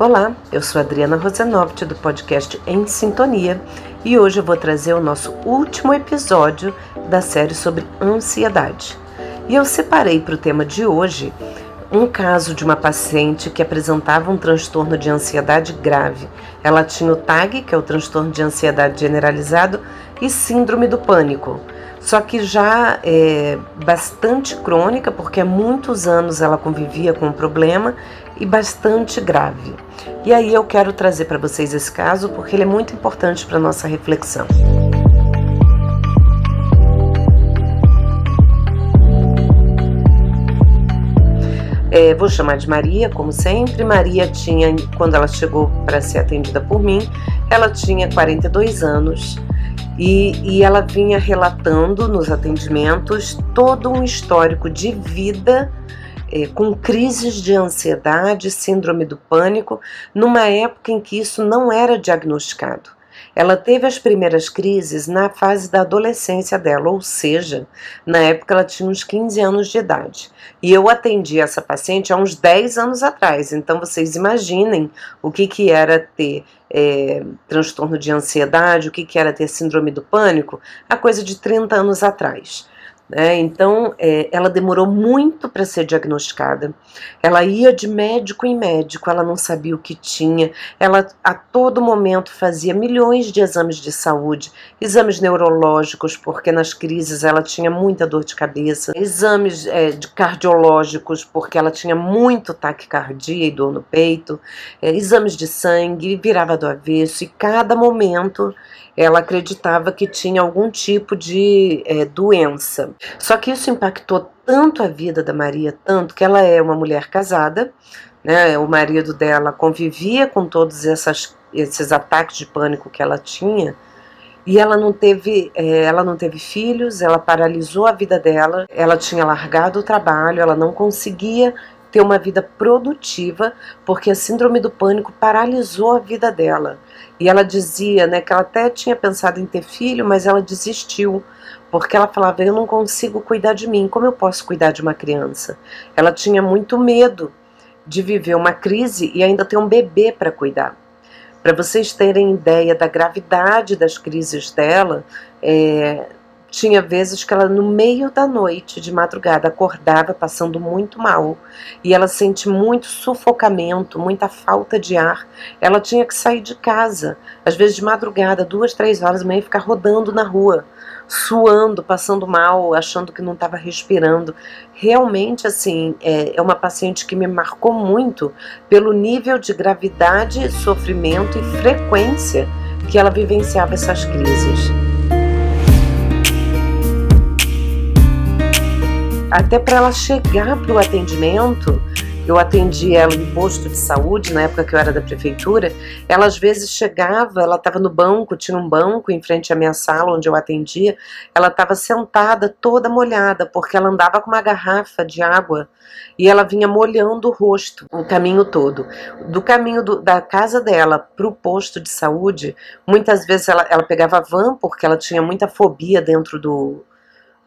Olá, eu sou Adriana Rosanovich do podcast Em Sintonia e hoje eu vou trazer o nosso último episódio da série sobre ansiedade. E eu separei para o tema de hoje um caso de uma paciente que apresentava um transtorno de ansiedade grave. Ela tinha o TAG, que é o transtorno de ansiedade generalizado, e síndrome do pânico só que já é bastante crônica, porque há muitos anos ela convivia com o problema e bastante grave. E aí eu quero trazer para vocês esse caso porque ele é muito importante para nossa reflexão. É, vou chamar de Maria, como sempre. Maria tinha, quando ela chegou para ser atendida por mim, ela tinha 42 anos e, e ela vinha relatando nos atendimentos todo um histórico de vida é, com crises de ansiedade, síndrome do pânico, numa época em que isso não era diagnosticado. Ela teve as primeiras crises na fase da adolescência dela, ou seja, na época ela tinha uns 15 anos de idade. E eu atendi essa paciente há uns 10 anos atrás, então vocês imaginem o que, que era ter é, transtorno de ansiedade, o que, que era ter síndrome do pânico, a coisa de 30 anos atrás. Né? Então, é, ela demorou muito para ser diagnosticada. Ela ia de médico em médico, ela não sabia o que tinha. Ela a todo momento fazia milhões de exames de saúde, exames neurológicos, porque nas crises ela tinha muita dor de cabeça, exames é, de cardiológicos, porque ela tinha muito taquicardia e dor no peito, é, exames de sangue, virava do avesso, e cada momento ela acreditava que tinha algum tipo de é, doença. Só que isso impactou tanto a vida da Maria, tanto que ela é uma mulher casada, né? O marido dela convivia com todos essas, esses ataques de pânico que ela tinha. E ela não teve, é, ela não teve filhos, ela paralisou a vida dela, ela tinha largado o trabalho, ela não conseguia ter uma vida produtiva, porque a síndrome do pânico paralisou a vida dela. E ela dizia, né, que ela até tinha pensado em ter filho, mas ela desistiu, porque ela falava: "Eu não consigo cuidar de mim, como eu posso cuidar de uma criança?". Ela tinha muito medo de viver uma crise e ainda ter um bebê para cuidar. Para vocês terem ideia da gravidade das crises dela, é, tinha vezes que ela, no meio da noite, de madrugada, acordava passando muito mal e ela sente muito sufocamento, muita falta de ar. Ela tinha que sair de casa, às vezes de madrugada, duas, três horas da manhã, e ficar rodando na rua, suando, passando mal, achando que não estava respirando. Realmente, assim, é, é uma paciente que me marcou muito pelo nível de gravidade, sofrimento e frequência que ela vivenciava essas crises. Até para ela chegar para o atendimento, eu atendi ela em posto de saúde, na época que eu era da prefeitura, ela às vezes chegava, ela estava no banco, tinha um banco em frente à minha sala onde eu atendia, ela estava sentada toda molhada, porque ela andava com uma garrafa de água e ela vinha molhando o rosto o caminho todo. Do caminho do, da casa dela para o posto de saúde, muitas vezes ela, ela pegava van, porque ela tinha muita fobia dentro do,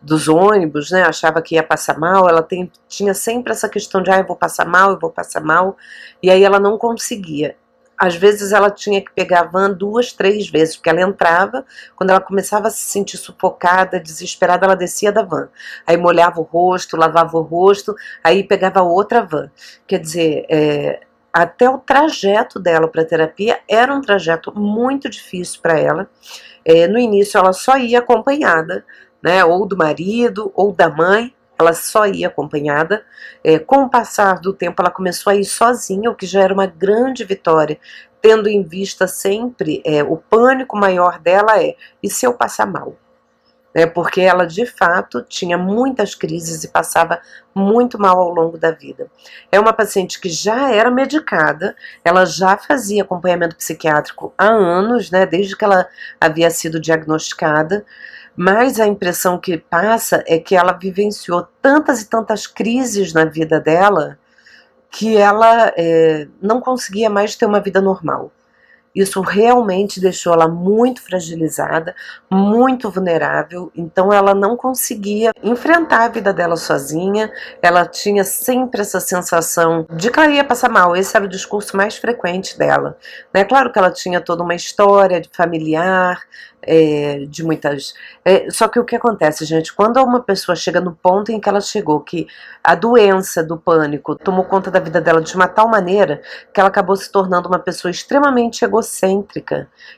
dos ônibus, né? Achava que ia passar mal. Ela tem, tinha sempre essa questão de, ah, eu vou passar mal, eu vou passar mal. E aí ela não conseguia. Às vezes ela tinha que pegar a van duas, três vezes, porque ela entrava, quando ela começava a se sentir sufocada, desesperada, ela descia da van. Aí molhava o rosto, lavava o rosto, aí pegava outra van. Quer dizer, é, até o trajeto dela para terapia era um trajeto muito difícil para ela. É, no início ela só ia acompanhada, né, ou do marido ou da mãe, ela só ia acompanhada. É, com o passar do tempo, ela começou a ir sozinha, o que já era uma grande vitória, tendo em vista sempre é, o pânico maior dela é: e se eu passar mal? É, porque ela de fato tinha muitas crises e passava muito mal ao longo da vida. É uma paciente que já era medicada, ela já fazia acompanhamento psiquiátrico há anos, né, desde que ela havia sido diagnosticada mas a impressão que passa é que ela vivenciou tantas e tantas crises na vida dela que ela é, não conseguia mais ter uma vida normal. Isso realmente deixou ela muito fragilizada, muito vulnerável, então ela não conseguia enfrentar a vida dela sozinha, ela tinha sempre essa sensação de que ela ia passar mal, esse era o discurso mais frequente dela. É claro que ela tinha toda uma história familiar, é, de muitas. É, só que o que acontece, gente, quando uma pessoa chega no ponto em que ela chegou, que a doença do pânico tomou conta da vida dela de uma tal maneira que ela acabou se tornando uma pessoa extremamente egocêntrica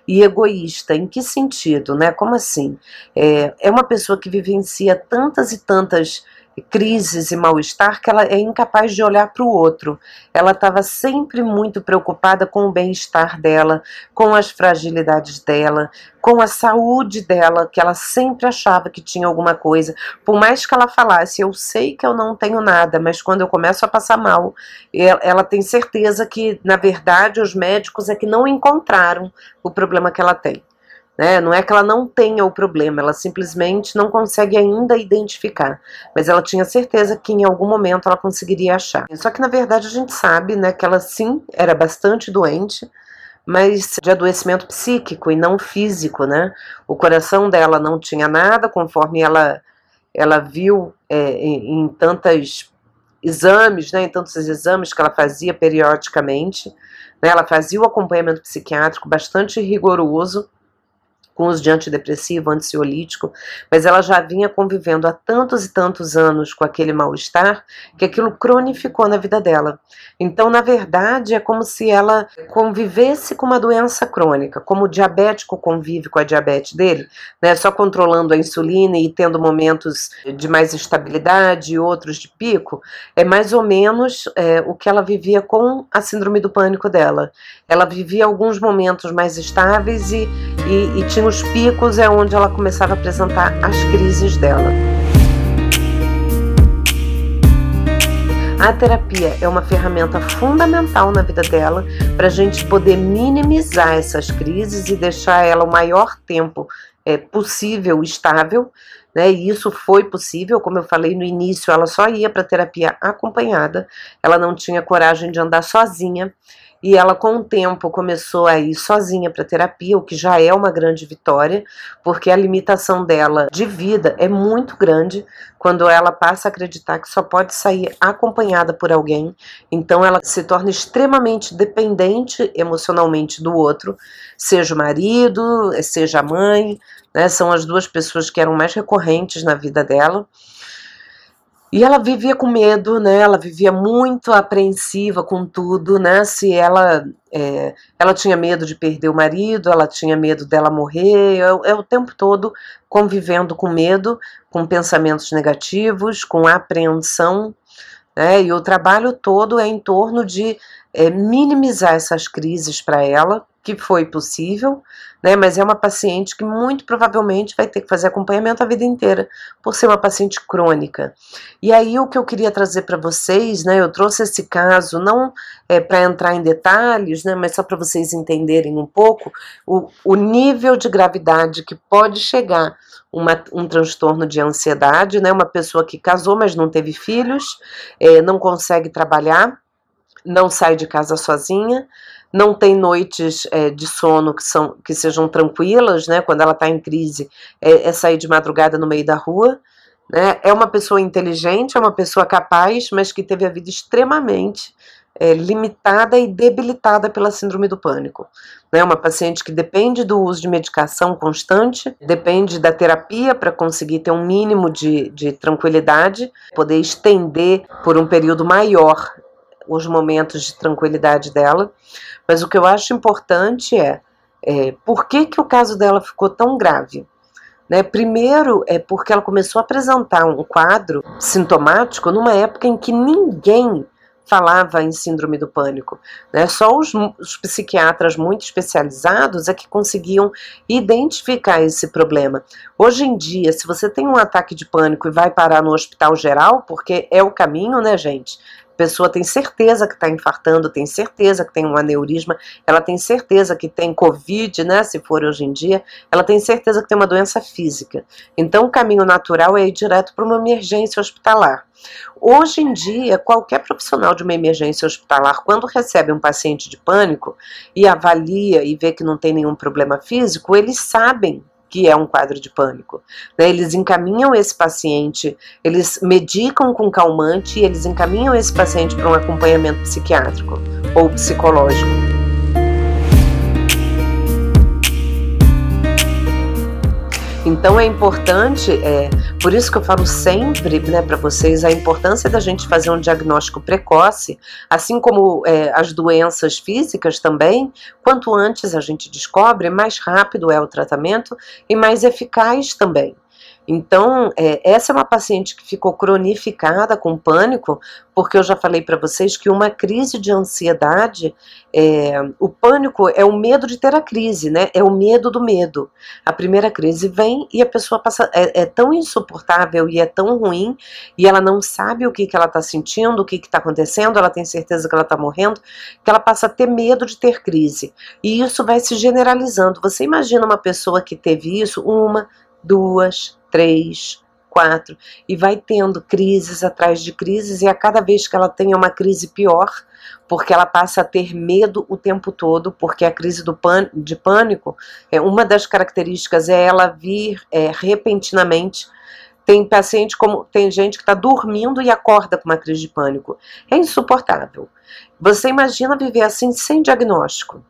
e egoísta. Em que sentido, né? Como assim? É, é uma pessoa que vivencia tantas e tantas crises e mal-estar que ela é incapaz de olhar para o outro. Ela estava sempre muito preocupada com o bem-estar dela, com as fragilidades dela, com a saúde dela, que ela sempre achava que tinha alguma coisa. Por mais que ela falasse, eu sei que eu não tenho nada, mas quando eu começo a passar mal, ela tem certeza que, na verdade, os médicos é que não encontraram o problema que ela tem. Né? Não é que ela não tenha o problema, ela simplesmente não consegue ainda identificar. Mas ela tinha certeza que em algum momento ela conseguiria achar. Só que na verdade a gente sabe né, que ela sim era bastante doente, mas de adoecimento psíquico e não físico. Né? O coração dela não tinha nada, conforme ela, ela viu é, em, em tantos exames, né, em tantos exames que ela fazia periodicamente. Né, ela fazia o acompanhamento psiquiátrico bastante rigoroso com os de antidepressivo, ansiolítico, mas ela já vinha convivendo há tantos e tantos anos com aquele mal-estar que aquilo cronificou na vida dela. Então, na verdade, é como se ela convivesse com uma doença crônica, como o diabético convive com a diabetes dele, né, só controlando a insulina e tendo momentos de mais estabilidade e outros de pico, é mais ou menos é, o que ela vivia com a síndrome do pânico dela. Ela vivia alguns momentos mais estáveis e, e, e tinha nos picos é onde ela começava a apresentar as crises dela. A terapia é uma ferramenta fundamental na vida dela para a gente poder minimizar essas crises e deixar ela o maior tempo é, possível estável. Né, e isso foi possível, como eu falei no início, ela só ia para terapia acompanhada, ela não tinha coragem de andar sozinha e ela com o tempo começou a ir sozinha para terapia, o que já é uma grande vitória, porque a limitação dela de vida é muito grande quando ela passa a acreditar que só pode sair acompanhada por alguém. Então ela se torna extremamente dependente emocionalmente do outro, seja o marido, seja a mãe, né? São as duas pessoas que eram mais recorrentes na vida dela. E ela vivia com medo, né? Ela vivia muito apreensiva com tudo, né? Se ela é, ela tinha medo de perder o marido, ela tinha medo dela morrer, é, é o tempo todo convivendo com medo, com pensamentos negativos, com apreensão, né? E o trabalho todo é em torno de é, minimizar essas crises para ela, que foi possível, né? Mas é uma paciente que muito provavelmente vai ter que fazer acompanhamento a vida inteira, por ser uma paciente crônica. E aí o que eu queria trazer para vocês, né? Eu trouxe esse caso não é, para entrar em detalhes, né? Mas só para vocês entenderem um pouco o, o nível de gravidade que pode chegar uma, um transtorno de ansiedade, né? Uma pessoa que casou, mas não teve filhos, é, não consegue trabalhar, não sai de casa sozinha não tem noites é, de sono que, são, que sejam tranquilas, né? Quando ela está em crise, é, é, sair de madrugada no meio da rua. Né? É uma pessoa inteligente, é uma pessoa capaz, mas que teve a vida extremamente é, limitada e debilitada pela síndrome do pânico. Né? Uma paciente que depende do uso de medicação constante, depende da terapia para conseguir ter um mínimo de, de tranquilidade, poder estender por um período maior os momentos de tranquilidade dela. Mas o que eu acho importante é, é por que, que o caso dela ficou tão grave? Né? Primeiro é porque ela começou a apresentar um quadro sintomático numa época em que ninguém falava em síndrome do pânico. Né? Só os, os, psiquiatras muito especializados é que conseguiam identificar esse problema. Hoje em dia, se você tem um ataque de pânico e vai parar no hospital geral, porque é o caminho, né, gente? Pessoa tem certeza que está infartando, tem certeza que tem um aneurisma, ela tem certeza que tem Covid, né? Se for hoje em dia, ela tem certeza que tem uma doença física. Então, o caminho natural é ir direto para uma emergência hospitalar. Hoje em dia, qualquer profissional de uma emergência hospitalar, quando recebe um paciente de pânico e avalia e vê que não tem nenhum problema físico, eles sabem que é um quadro de pânico. Né? Eles encaminham esse paciente, eles medicam com calmante e eles encaminham esse paciente para um acompanhamento psiquiátrico ou psicológico. Então é importante, é, por isso que eu falo sempre né, para vocês, a importância da gente fazer um diagnóstico precoce, assim como é, as doenças físicas também, quanto antes a gente descobre, mais rápido é o tratamento e mais eficaz também. Então, é, essa é uma paciente que ficou cronificada com pânico, porque eu já falei para vocês que uma crise de ansiedade, é, o pânico é o medo de ter a crise, né? É o medo do medo. A primeira crise vem e a pessoa passa, é, é tão insuportável e é tão ruim, e ela não sabe o que, que ela está sentindo, o que está acontecendo, ela tem certeza que ela está morrendo, que ela passa a ter medo de ter crise. E isso vai se generalizando. Você imagina uma pessoa que teve isso uma, duas, três, quatro, e vai tendo crises atrás de crises, e a cada vez que ela tem uma crise pior, porque ela passa a ter medo o tempo todo, porque a crise do de pânico, é, uma das características é ela vir é, repentinamente. Tem paciente como tem gente que está dormindo e acorda com uma crise de pânico. É insuportável. Você imagina viver assim sem diagnóstico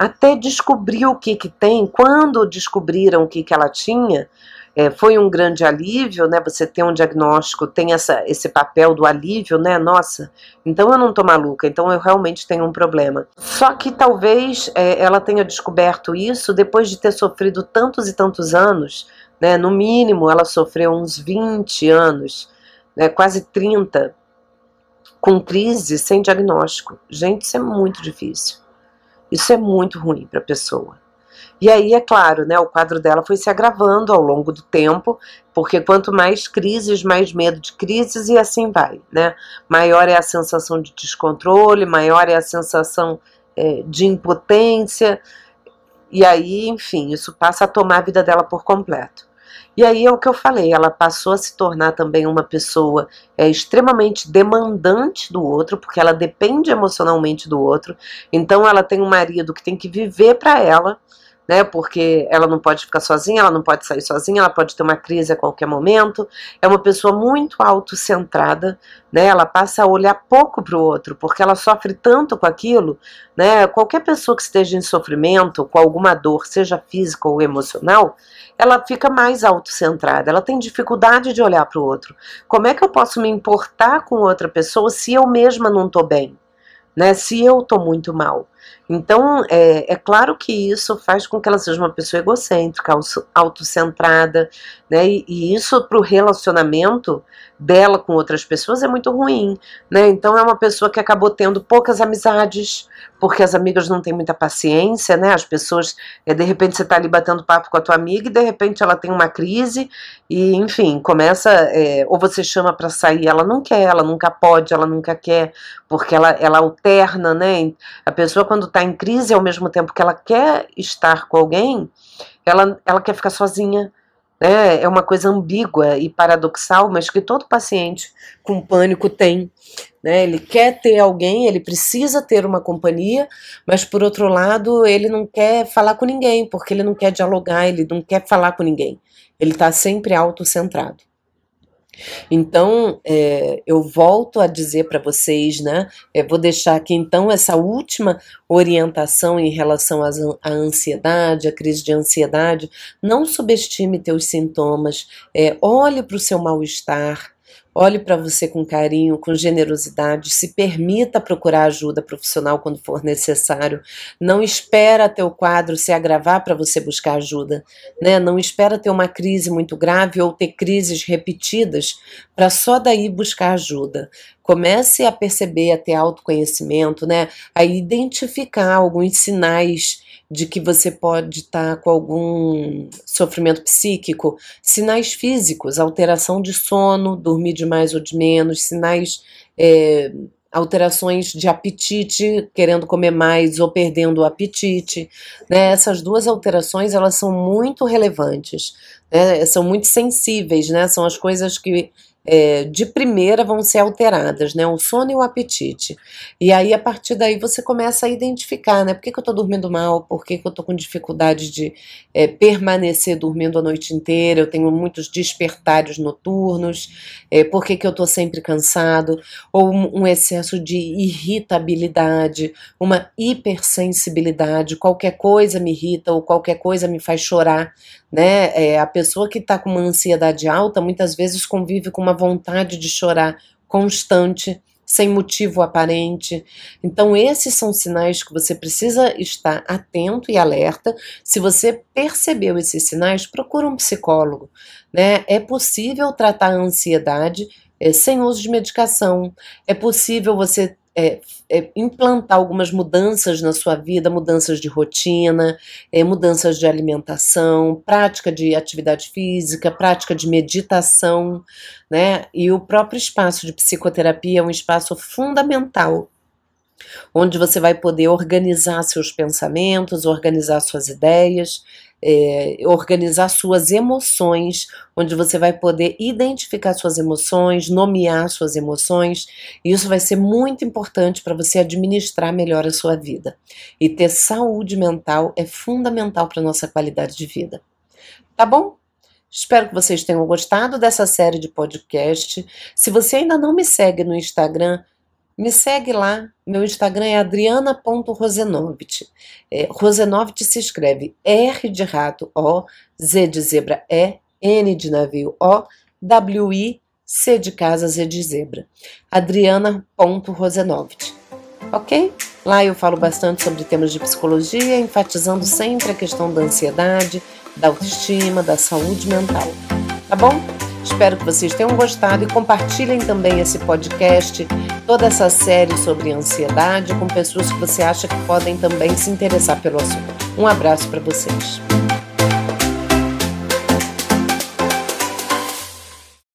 até descobrir o que que tem. Quando descobriram o que que ela tinha, é, foi um grande alívio, né? Você ter um diagnóstico, tem essa, esse papel do alívio, né? Nossa, então eu não tô maluca, então eu realmente tenho um problema. Só que talvez é, ela tenha descoberto isso depois de ter sofrido tantos e tantos anos, né? No mínimo, ela sofreu uns 20 anos, né? quase 30, com crise sem diagnóstico. Gente, isso é muito difícil. Isso é muito ruim para a pessoa. E aí, é claro, né, o quadro dela foi se agravando ao longo do tempo, porque quanto mais crises, mais medo de crises e assim vai, né? Maior é a sensação de descontrole, maior é a sensação é, de impotência, e aí, enfim, isso passa a tomar a vida dela por completo. E aí é o que eu falei, ela passou a se tornar também uma pessoa é, extremamente demandante do outro, porque ela depende emocionalmente do outro. Então ela tem um marido que tem que viver para ela, né? Porque ela não pode ficar sozinha, ela não pode sair sozinha, ela pode ter uma crise a qualquer momento. É uma pessoa muito autocentrada, né? Ela passa a olhar pouco para o outro, porque ela sofre tanto com aquilo, né? Qualquer pessoa que esteja em sofrimento, com alguma dor, seja física ou emocional, ela fica mais autocentrada, ela tem dificuldade de olhar para o outro. Como é que eu posso me importar com outra pessoa se eu mesma não estou bem? Né, se eu estou muito mal. Então, é, é, claro que isso faz com que ela seja uma pessoa egocêntrica, autocentrada, né? E, e isso para o relacionamento dela com outras pessoas é muito ruim, né? Então é uma pessoa que acabou tendo poucas amizades, porque as amigas não têm muita paciência, né? As pessoas, é, de repente você está ali batendo papo com a tua amiga e de repente ela tem uma crise e, enfim, começa, é, ou você chama para sair, ela não quer, ela nunca pode, ela nunca quer, porque ela, ela alterna, né? A pessoa quando está em crise, ao mesmo tempo que ela quer estar com alguém, ela, ela quer ficar sozinha, né? É uma coisa ambígua e paradoxal, mas que todo paciente com pânico tem. Né? Ele quer ter alguém, ele precisa ter uma companhia, mas por outro lado, ele não quer falar com ninguém, porque ele não quer dialogar, ele não quer falar com ninguém. Ele está sempre autocentrado. Então, é, eu volto a dizer para vocês, né? É, vou deixar aqui então essa última orientação em relação à ansiedade, à crise de ansiedade. Não subestime teus sintomas, é, olhe para o seu mal-estar, Olhe para você com carinho, com generosidade, se permita procurar ajuda profissional quando for necessário. Não espera ter o quadro se agravar para você buscar ajuda, né? Não espera ter uma crise muito grave ou ter crises repetidas para só daí buscar ajuda. Comece a perceber, a ter autoconhecimento, né? A identificar alguns sinais de que você pode estar com algum sofrimento psíquico, sinais físicos, alteração de sono, dormir de mais ou de menos, sinais é, alterações de apetite, querendo comer mais ou perdendo o apetite, né? Essas duas alterações elas são muito relevantes, né? São muito sensíveis, né? São as coisas que é, de primeira vão ser alteradas, né? O sono e o apetite. E aí, a partir daí, você começa a identificar, né? Por que, que eu tô dormindo mal? Por que, que eu tô com dificuldade de é, permanecer dormindo a noite inteira? Eu tenho muitos despertários noturnos. É, por que, que eu tô sempre cansado? Ou um, um excesso de irritabilidade, uma hipersensibilidade. Qualquer coisa me irrita ou qualquer coisa me faz chorar, né? É, a pessoa que está com uma ansiedade alta muitas vezes convive com uma vontade de chorar constante, sem motivo aparente. Então, esses são sinais que você precisa estar atento e alerta. Se você percebeu esses sinais, procura um psicólogo. Né? É possível tratar a ansiedade é, sem uso de medicação. É possível você é, é, implantar algumas mudanças na sua vida, mudanças de rotina, é, mudanças de alimentação, prática de atividade física, prática de meditação, né? E o próprio espaço de psicoterapia é um espaço fundamental onde você vai poder organizar seus pensamentos, organizar suas ideias, é, organizar suas emoções, onde você vai poder identificar suas emoções, nomear suas emoções. E isso vai ser muito importante para você administrar melhor a sua vida. E ter saúde mental é fundamental para nossa qualidade de vida. Tá bom? Espero que vocês tenham gostado dessa série de podcast. Se você ainda não me segue no Instagram, me segue lá, meu Instagram é adriana.rosenovit. É, Rosenovit se escreve R de rato O, Z de zebra E, N de navio O, W I, C de casa, Z de zebra. Adriana.rosenovit. Ok? Lá eu falo bastante sobre temas de psicologia, enfatizando sempre a questão da ansiedade, da autoestima, da saúde mental. Tá bom? Espero que vocês tenham gostado e compartilhem também esse podcast, toda essa série sobre ansiedade com pessoas que você acha que podem também se interessar pelo assunto. Um abraço para vocês.